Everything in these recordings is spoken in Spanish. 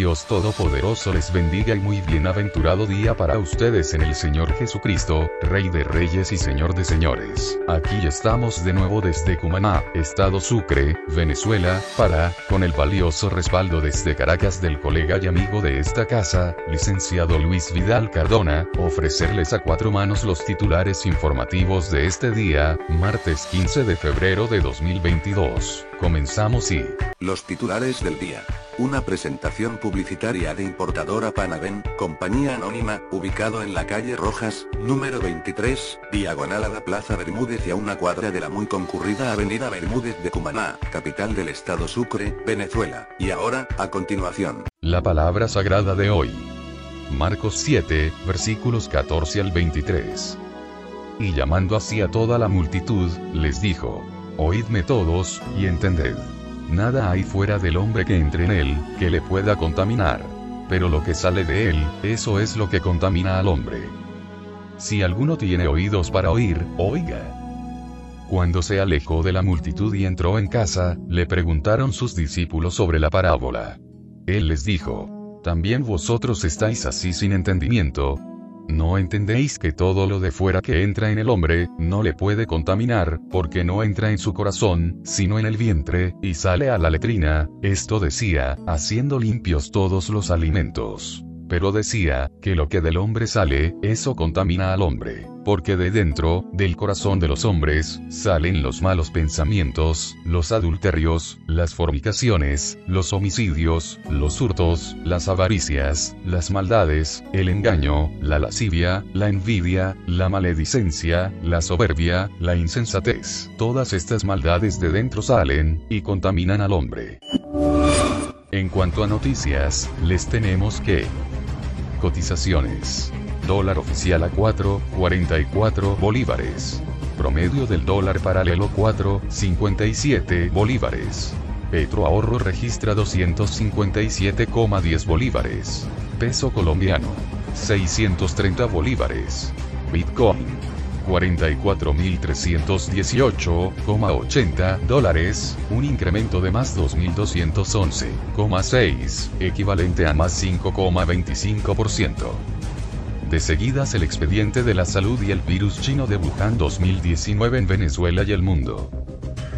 Dios Todopoderoso les bendiga y muy bienaventurado día para ustedes en el Señor Jesucristo, Rey de Reyes y Señor de Señores. Aquí estamos de nuevo desde Cumaná, Estado Sucre, Venezuela, para, con el valioso respaldo desde Caracas del colega y amigo de esta casa, licenciado Luis Vidal Cardona, ofrecerles a cuatro manos los titulares informativos de este día, martes 15 de febrero de 2022. Comenzamos y... Los titulares del día. Una presentación publicitaria de importadora Panaven, compañía anónima, ubicado en la calle Rojas, número 23, diagonal a la Plaza Bermúdez y a una cuadra de la muy concurrida Avenida Bermúdez de Cumaná, capital del estado Sucre, Venezuela. Y ahora, a continuación. La palabra sagrada de hoy. Marcos 7, versículos 14 al 23. Y llamando así a toda la multitud, les dijo, Oídme todos, y entended. Nada hay fuera del hombre que entre en él, que le pueda contaminar. Pero lo que sale de él, eso es lo que contamina al hombre. Si alguno tiene oídos para oír, oiga. Cuando se alejó de la multitud y entró en casa, le preguntaron sus discípulos sobre la parábola. Él les dijo, ¿también vosotros estáis así sin entendimiento? ¿No entendéis que todo lo de fuera que entra en el hombre, no le puede contaminar, porque no entra en su corazón, sino en el vientre, y sale a la letrina? Esto decía, haciendo limpios todos los alimentos. Pero decía, que lo que del hombre sale, eso contamina al hombre porque de dentro, del corazón de los hombres, salen los malos pensamientos, los adulterios, las fornicaciones, los homicidios, los hurtos, las avaricias, las maldades, el engaño, la lascivia, la envidia, la maledicencia, la soberbia, la insensatez. Todas estas maldades de dentro salen, y contaminan al hombre. En cuanto a noticias, les tenemos que... Cotizaciones dólar oficial a 4.44 bolívares. Promedio del dólar paralelo 4.57 bolívares. Petro ahorro registra 257,10 bolívares. Peso colombiano. 630 bolívares. Bitcoin. 44.318,80 dólares, un incremento de más 2.211,6, equivalente a más 5,25%. De seguidas el expediente de la salud y el virus chino de Wuhan 2019 en Venezuela y el mundo.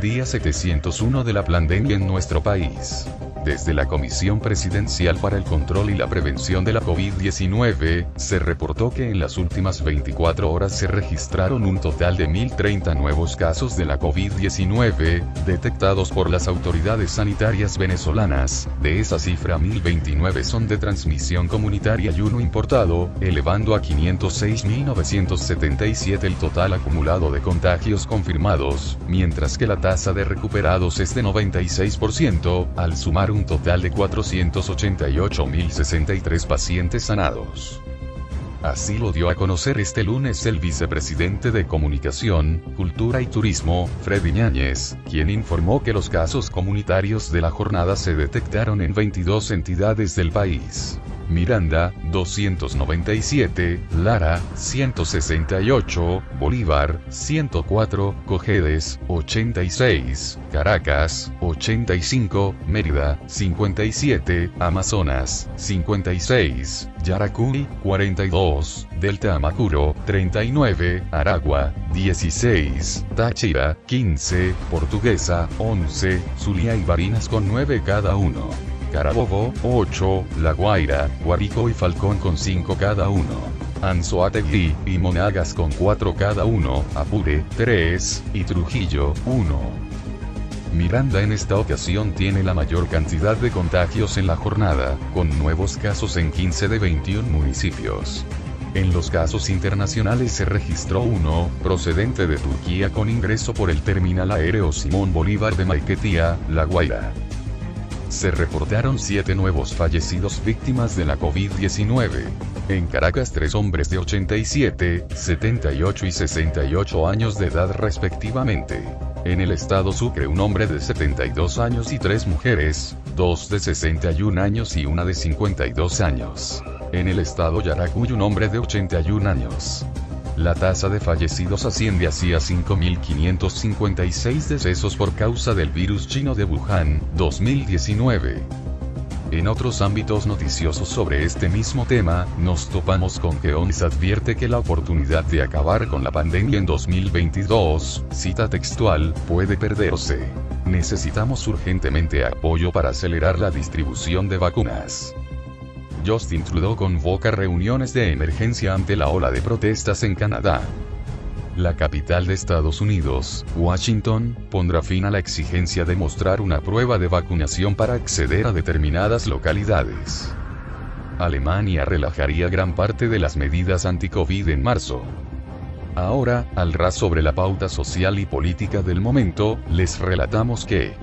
Día 701 de la pandemia en nuestro país. Desde la Comisión Presidencial para el Control y la Prevención de la COVID-19, se reportó que en las últimas 24 horas se registraron un total de 1.030 nuevos casos de la COVID-19, detectados por las autoridades sanitarias venezolanas. De esa cifra 1.029 son de transmisión comunitaria y uno importado, elevando a 506.977 el total acumulado de contagios confirmados, mientras que la tasa de recuperados es de 96%, al sumar un total de 488.063 pacientes sanados. Así lo dio a conocer este lunes el vicepresidente de Comunicación, Cultura y Turismo, Freddy Ñáñez, quien informó que los casos comunitarios de la jornada se detectaron en 22 entidades del país. Miranda, 297, Lara, 168, Bolívar, 104, Cojedes, 86, Caracas, 85, Mérida, 57, Amazonas, 56, Yaracuy, 42, Delta Amacuro, 39, Aragua, 16, Táchira, 15, Portuguesa, 11, Zulia y Barinas con 9 cada uno. Carabobo, 8, La Guaira, Guarico y Falcón con 5 cada uno. Anzoátegui y Monagas con 4 cada uno, Apure, 3, y Trujillo, 1. Miranda en esta ocasión tiene la mayor cantidad de contagios en la jornada, con nuevos casos en 15 de 21 municipios. En los casos internacionales se registró uno, procedente de Turquía con ingreso por el terminal aéreo Simón Bolívar de Maiquetía, La Guaira. Se reportaron 7 nuevos fallecidos víctimas de la COVID-19. En Caracas, tres hombres de 87, 78 y 68 años de edad respectivamente. En el estado Sucre un hombre de 72 años y tres mujeres, dos de 61 años y una de 52 años. En el estado Yaracuy un hombre de 81 años. La tasa de fallecidos asciende así a 5.556 decesos por causa del virus chino de Wuhan, 2019. En otros ámbitos noticiosos sobre este mismo tema, nos topamos con que ONS advierte que la oportunidad de acabar con la pandemia en 2022, cita textual, puede perderse. Necesitamos urgentemente apoyo para acelerar la distribución de vacunas. Justin Trudeau convoca reuniones de emergencia ante la ola de protestas en Canadá. La capital de Estados Unidos, Washington, pondrá fin a la exigencia de mostrar una prueba de vacunación para acceder a determinadas localidades. Alemania relajaría gran parte de las medidas anti-COVID en marzo. Ahora, al ras sobre la pauta social y política del momento, les relatamos que,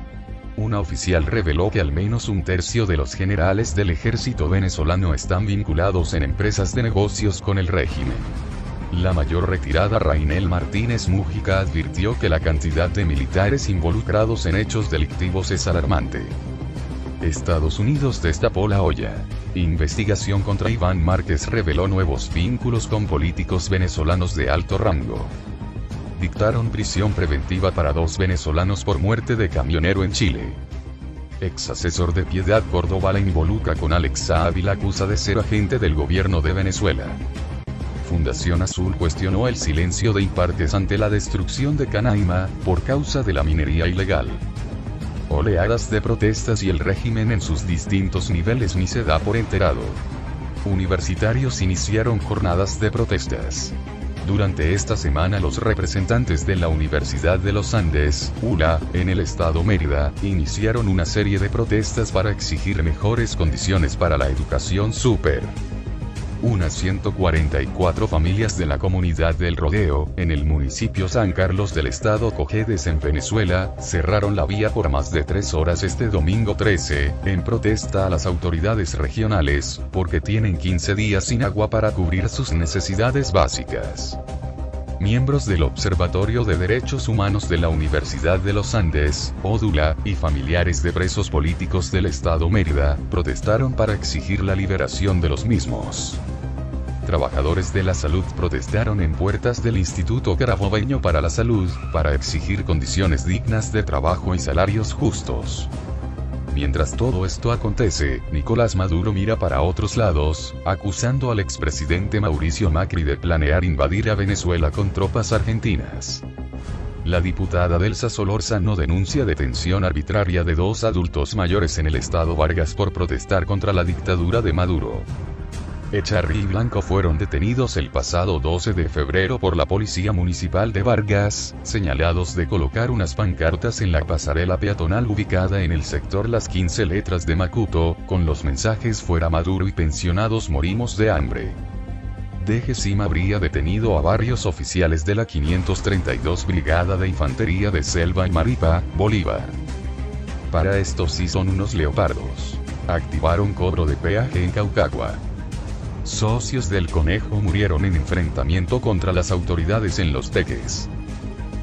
una oficial reveló que al menos un tercio de los generales del ejército venezolano están vinculados en empresas de negocios con el régimen. La mayor retirada Rainel Martínez Mújica advirtió que la cantidad de militares involucrados en hechos delictivos es alarmante. Estados Unidos destapó la olla. Investigación contra Iván Márquez reveló nuevos vínculos con políticos venezolanos de alto rango dictaron prisión preventiva para dos venezolanos por muerte de camionero en Chile. Ex asesor de Piedad Córdoba la involucra con Alexa Ávila acusa de ser agente del gobierno de Venezuela. Fundación Azul cuestionó el silencio de Impartes ante la destrucción de Canaima, por causa de la minería ilegal. Oleadas de protestas y el régimen en sus distintos niveles ni se da por enterado. Universitarios iniciaron jornadas de protestas. Durante esta semana los representantes de la Universidad de los Andes, ULA, en el estado Mérida, iniciaron una serie de protestas para exigir mejores condiciones para la educación super. Unas 144 familias de la comunidad del Rodeo, en el municipio San Carlos del estado Cojedes en Venezuela, cerraron la vía por más de tres horas este domingo 13, en protesta a las autoridades regionales, porque tienen 15 días sin agua para cubrir sus necesidades básicas miembros del Observatorio de Derechos Humanos de la Universidad de los Andes, ODULA, y familiares de presos políticos del Estado Mérida, protestaron para exigir la liberación de los mismos. Trabajadores de la salud protestaron en puertas del Instituto Carabobeño para la Salud, para exigir condiciones dignas de trabajo y salarios justos. Mientras todo esto acontece, Nicolás Maduro mira para otros lados, acusando al expresidente Mauricio Macri de planear invadir a Venezuela con tropas argentinas. La diputada Delsa Solórzano denuncia detención arbitraria de dos adultos mayores en el estado Vargas por protestar contra la dictadura de Maduro. Echarri y Blanco fueron detenidos el pasado 12 de febrero por la Policía Municipal de Vargas, señalados de colocar unas pancartas en la pasarela peatonal ubicada en el sector Las 15 Letras de Macuto, con los mensajes fuera Maduro y pensionados morimos de hambre. DGCIM habría detenido a varios oficiales de la 532 Brigada de Infantería de Selva y Maripa, Bolívar. Para estos sí son unos leopardos. Activaron cobro de peaje en Caucagua. Socios del conejo murieron en enfrentamiento contra las autoridades en Los Teques.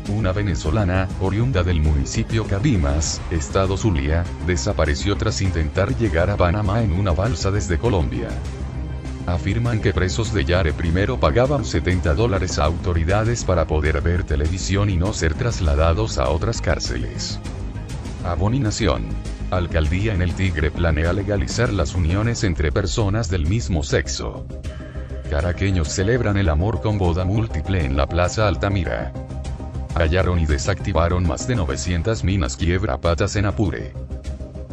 Una venezolana, oriunda del municipio Cabimas, estado Zulia, desapareció tras intentar llegar a Panamá en una balsa desde Colombia. Afirman que presos de Yare primero pagaban 70 dólares a autoridades para poder ver televisión y no ser trasladados a otras cárceles. Abominación. Alcaldía en el Tigre planea legalizar las uniones entre personas del mismo sexo. Caraqueños celebran el amor con boda múltiple en la Plaza Altamira. Hallaron y desactivaron más de 900 minas quiebra patas en Apure.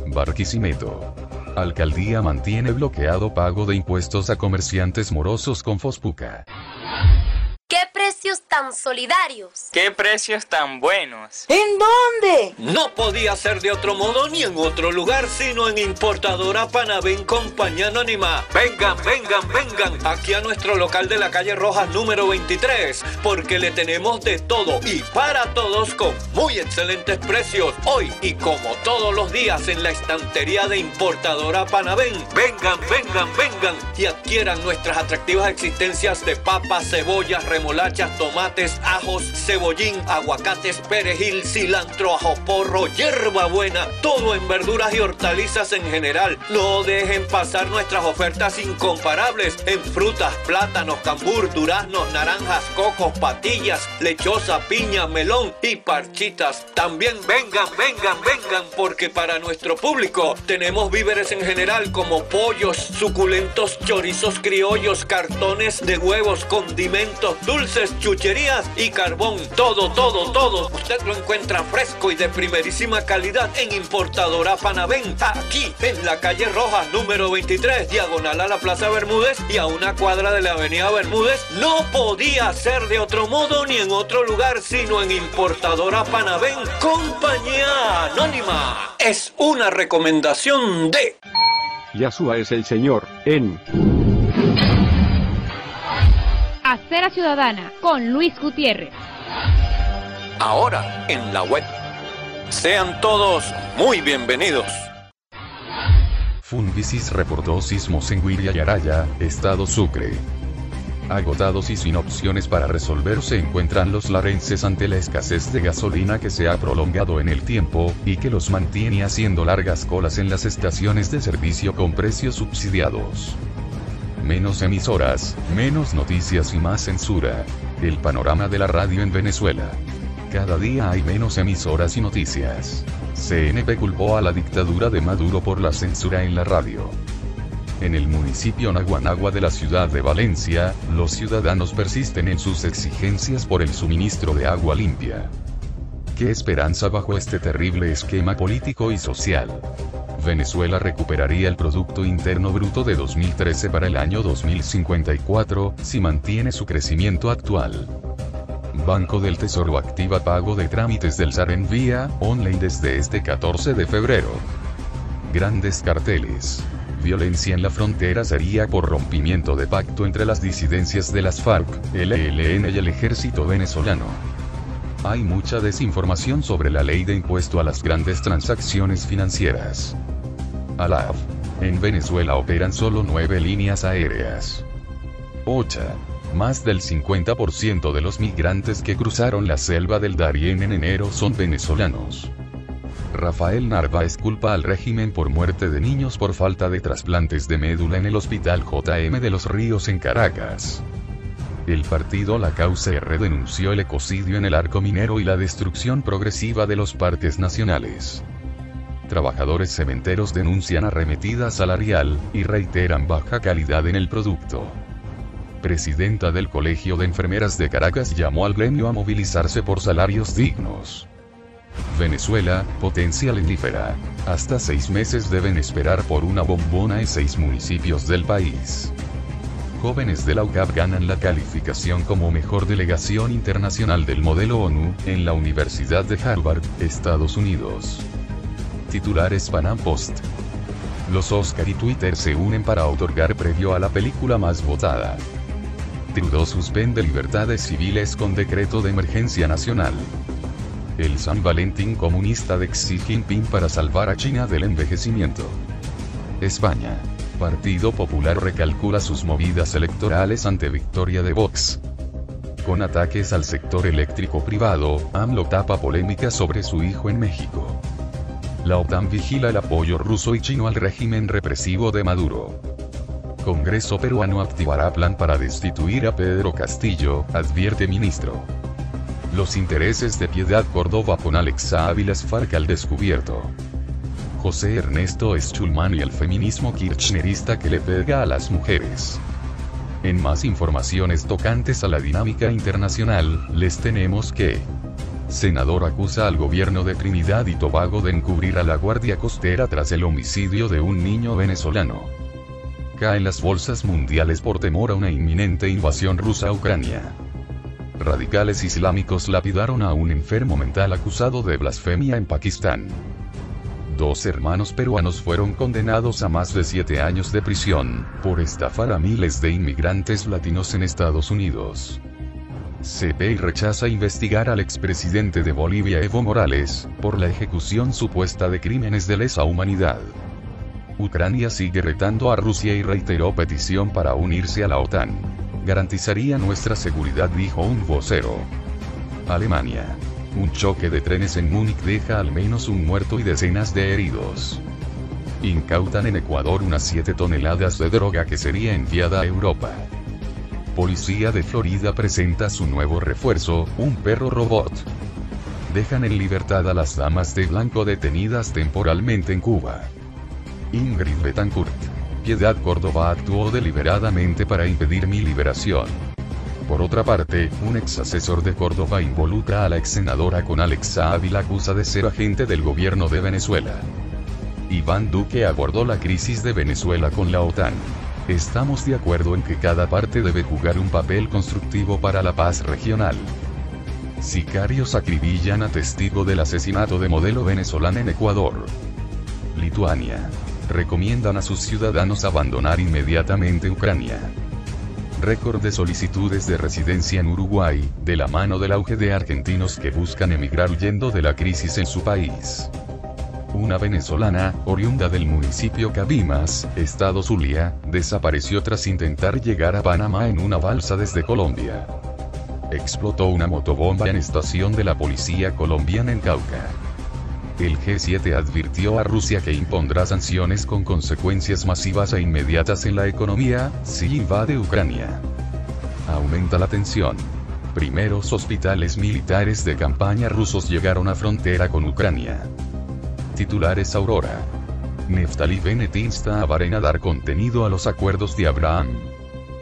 Barquisimeto. Alcaldía mantiene bloqueado pago de impuestos a comerciantes morosos con Fospuca. ¿Qué precios tan tan solidarios. ¡Qué precios tan buenos! ¿En dónde? No podía ser de otro modo ni en otro lugar, sino en Importadora Panavén Compañía Anónima. Vengan, vengan, vengan aquí a nuestro local de la calle Rojas número 23, porque le tenemos de todo y para todos con muy excelentes precios. Hoy y como todos los días en la estantería de Importadora Panavén. Vengan, vengan, vengan y adquieran nuestras atractivas existencias de papas, cebollas, remolachas, tomates, ajos, cebollín, aguacates, perejil, cilantro, ajo porro, hierba buena, todo en verduras y hortalizas en general. No dejen pasar nuestras ofertas incomparables en frutas, plátanos, cambur, duraznos, naranjas, cocos, patillas, lechosa, piña, melón y parchitas. También vengan, vengan, vengan, porque para nuestro público tenemos víveres en general como pollos, suculentos chorizos criollos, cartones de huevos, condimentos, dulces, chucherías y carbón. Todo, todo, todo. Usted lo encuentra fresco y de primerísima calidad en Importadora Panavén. Aquí, en la calle Roja, número 23, diagonal a la Plaza Bermúdez y a una cuadra de la Avenida Bermúdez. No podía ser de otro modo ni en otro lugar, sino en Importadora Panavén. Compañía Anónima. Es una recomendación de... Yasua es el Señor en Acera Ciudadana con Luis Gutiérrez. Ahora en la web. Sean todos muy bienvenidos. Funvisis reportó sismos en Guiriayaraya, estado Sucre. Agotados y sin opciones para resolver se encuentran los larenses ante la escasez de gasolina que se ha prolongado en el tiempo, y que los mantiene haciendo largas colas en las estaciones de servicio con precios subsidiados. Menos emisoras, menos noticias y más censura. El panorama de la radio en Venezuela. Cada día hay menos emisoras y noticias. CNP culpó a la dictadura de Maduro por la censura en la radio. En el municipio Naguanagua de la ciudad de Valencia, los ciudadanos persisten en sus exigencias por el suministro de agua limpia. ¿Qué esperanza bajo este terrible esquema político y social? Venezuela recuperaría el Producto Interno Bruto de 2013 para el año 2054, si mantiene su crecimiento actual. Banco del Tesoro activa pago de trámites del SAR en vía online desde este 14 de febrero. Grandes carteles. Violencia en la frontera sería por rompimiento de pacto entre las disidencias de las FARC, el ELN y el ejército venezolano. Hay mucha desinformación sobre la ley de impuesto a las grandes transacciones financieras. ALAF. En Venezuela operan solo nueve líneas aéreas. OCHA. Más del 50% de los migrantes que cruzaron la selva del Darién en enero son venezolanos. Rafael Narváez culpa al régimen por muerte de niños por falta de trasplantes de médula en el hospital JM de los Ríos en Caracas. El partido La Causa R denunció el ecocidio en el arco minero y la destrucción progresiva de los parques nacionales. Trabajadores cementeros denuncian arremetida salarial, y reiteran baja calidad en el producto. Presidenta del Colegio de Enfermeras de Caracas llamó al gremio a movilizarse por salarios dignos. Venezuela, potencia lindífera. Hasta seis meses deben esperar por una bombona en seis municipios del país. Jóvenes de la UCAP ganan la calificación como mejor delegación internacional del modelo ONU, en la Universidad de Harvard, Estados Unidos. Titulares Panam Post. Los Oscar y Twitter se unen para otorgar premio a la película más votada. Trudeau suspende libertades civiles con decreto de emergencia nacional. El San Valentín comunista de Xi Jinping para salvar a China del envejecimiento. España. Partido Popular recalcula sus movidas electorales ante victoria de Vox. Con ataques al sector eléctrico privado, AMLO tapa polémica sobre su hijo en México. La OTAN vigila el apoyo ruso y chino al régimen represivo de Maduro. Congreso peruano activará plan para destituir a Pedro Castillo, advierte ministro. Los intereses de Piedad Córdoba con Alexa Ávilas Farc al descubierto. José Ernesto Schulman y el feminismo kirchnerista que le pega a las mujeres. En más informaciones tocantes a la dinámica internacional, les tenemos que... Senador acusa al gobierno de Trinidad y Tobago de encubrir a la Guardia Costera tras el homicidio de un niño venezolano. Caen las bolsas mundiales por temor a una inminente invasión rusa a Ucrania. radicales islámicos lapidaron a un enfermo mental acusado de blasfemia en Pakistán. Dos hermanos peruanos fueron condenados a más de siete años de prisión, por estafar a miles de inmigrantes latinos en Estados Unidos. CPI rechaza investigar al expresidente de Bolivia Evo Morales, por la ejecución supuesta de crímenes de lesa humanidad. Ucrania sigue retando a Rusia y reiteró petición para unirse a la OTAN. Garantizaría nuestra seguridad, dijo un vocero. Alemania. Un choque de trenes en Múnich deja al menos un muerto y decenas de heridos. Incautan en Ecuador unas 7 toneladas de droga que sería enviada a Europa. Policía de Florida presenta su nuevo refuerzo, un perro robot. Dejan en libertad a las damas de blanco detenidas temporalmente en Cuba. Ingrid Betancourt. Piedad Córdoba actuó deliberadamente para impedir mi liberación. Por otra parte, un ex asesor de Córdoba involucra a la ex senadora con Alexa Ávila acusa de ser agente del gobierno de Venezuela. Iván Duque abordó la crisis de Venezuela con la OTAN. Estamos de acuerdo en que cada parte debe jugar un papel constructivo para la paz regional. Sicarios acribillan a testigo del asesinato de modelo venezolana en Ecuador. Lituania. Recomiendan a sus ciudadanos abandonar inmediatamente Ucrania. Récord de solicitudes de residencia en Uruguay, de la mano del auge de argentinos que buscan emigrar huyendo de la crisis en su país una venezolana, oriunda del municipio Cabimas, estado Zulia, desapareció tras intentar llegar a Panamá en una balsa desde Colombia. Explotó una motobomba en estación de la policía colombiana en Cauca. El G7 advirtió a Rusia que impondrá sanciones con consecuencias masivas e inmediatas en la economía, si invade Ucrania. Aumenta la tensión. Primeros hospitales militares de campaña rusos llegaron a frontera con Ucrania. Titulares Aurora. Neftali Bennett insta a Bahrein a dar contenido a los acuerdos de Abraham.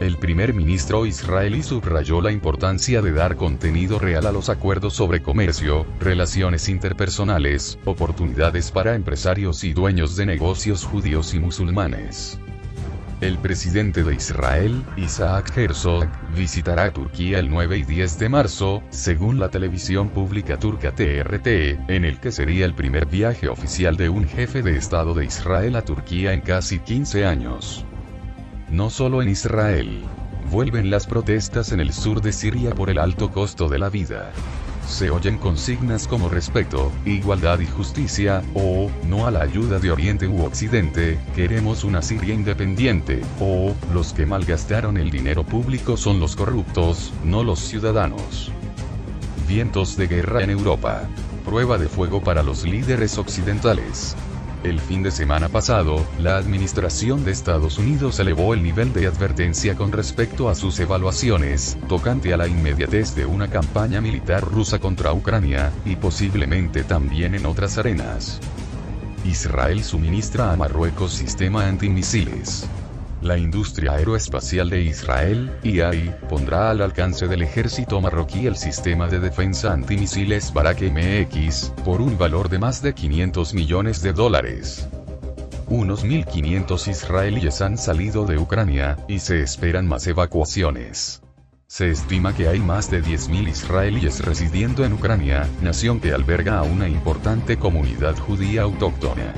El primer ministro israelí subrayó la importancia de dar contenido real a los acuerdos sobre comercio, relaciones interpersonales, oportunidades para empresarios y dueños de negocios judíos y musulmanes. El presidente de Israel, Isaac Herzog, visitará Turquía el 9 y 10 de marzo, según la televisión pública turca TRT, en el que sería el primer viaje oficial de un jefe de Estado de Israel a Turquía en casi 15 años. No solo en Israel. Vuelven las protestas en el sur de Siria por el alto costo de la vida se oyen consignas como respeto, igualdad y justicia, o, no a la ayuda de Oriente u Occidente, queremos una Siria independiente, o, los que malgastaron el dinero público son los corruptos, no los ciudadanos. Vientos de guerra en Europa. Prueba de fuego para los líderes occidentales. El fin de semana pasado, la Administración de Estados Unidos elevó el nivel de advertencia con respecto a sus evaluaciones, tocante a la inmediatez de una campaña militar rusa contra Ucrania, y posiblemente también en otras arenas. Israel suministra a Marruecos sistema antimisiles. La industria aeroespacial de Israel, IAI, pondrá al alcance del ejército marroquí el sistema de defensa antimisiles Barak MX, por un valor de más de 500 millones de dólares. Unos 1.500 israelíes han salido de Ucrania, y se esperan más evacuaciones. Se estima que hay más de 10.000 israelíes residiendo en Ucrania, nación que alberga a una importante comunidad judía autóctona.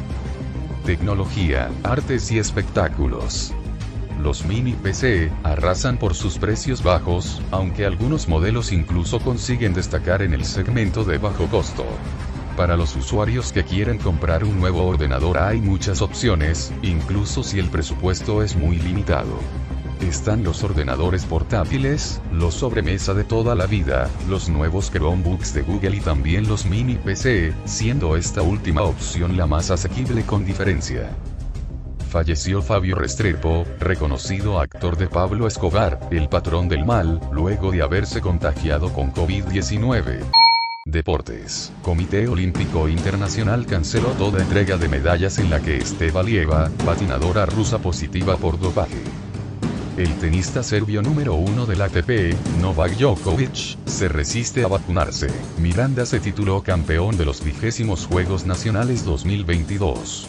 Tecnología, artes y espectáculos. Los mini PC arrasan por sus precios bajos, aunque algunos modelos incluso consiguen destacar en el segmento de bajo costo. Para los usuarios que quieren comprar un nuevo ordenador hay muchas opciones, incluso si el presupuesto es muy limitado. Están los ordenadores portátiles, los sobremesa de toda la vida, los nuevos Chromebooks de Google y también los mini PC, siendo esta última opción la más asequible con diferencia falleció Fabio Restrepo, reconocido actor de Pablo Escobar, el patrón del mal, luego de haberse contagiado con COVID-19. Deportes. Comité Olímpico Internacional canceló toda entrega de medallas en la que esté Valieva, patinadora rusa positiva por dopaje. El tenista serbio número uno del ATP, Novak Djokovic, se resiste a vacunarse. Miranda se tituló campeón de los vigésimos Juegos Nacionales 2022.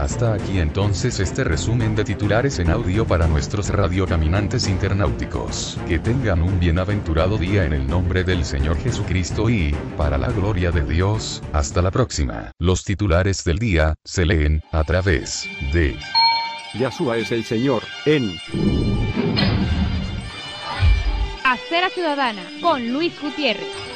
Hasta aquí entonces este resumen de titulares en audio para nuestros radiocaminantes internauticos. Que tengan un bienaventurado día en el nombre del Señor Jesucristo y, para la gloria de Dios, hasta la próxima. Los titulares del día se leen a través de Yahshua es el Señor, en Acera Ciudadana con Luis Gutiérrez.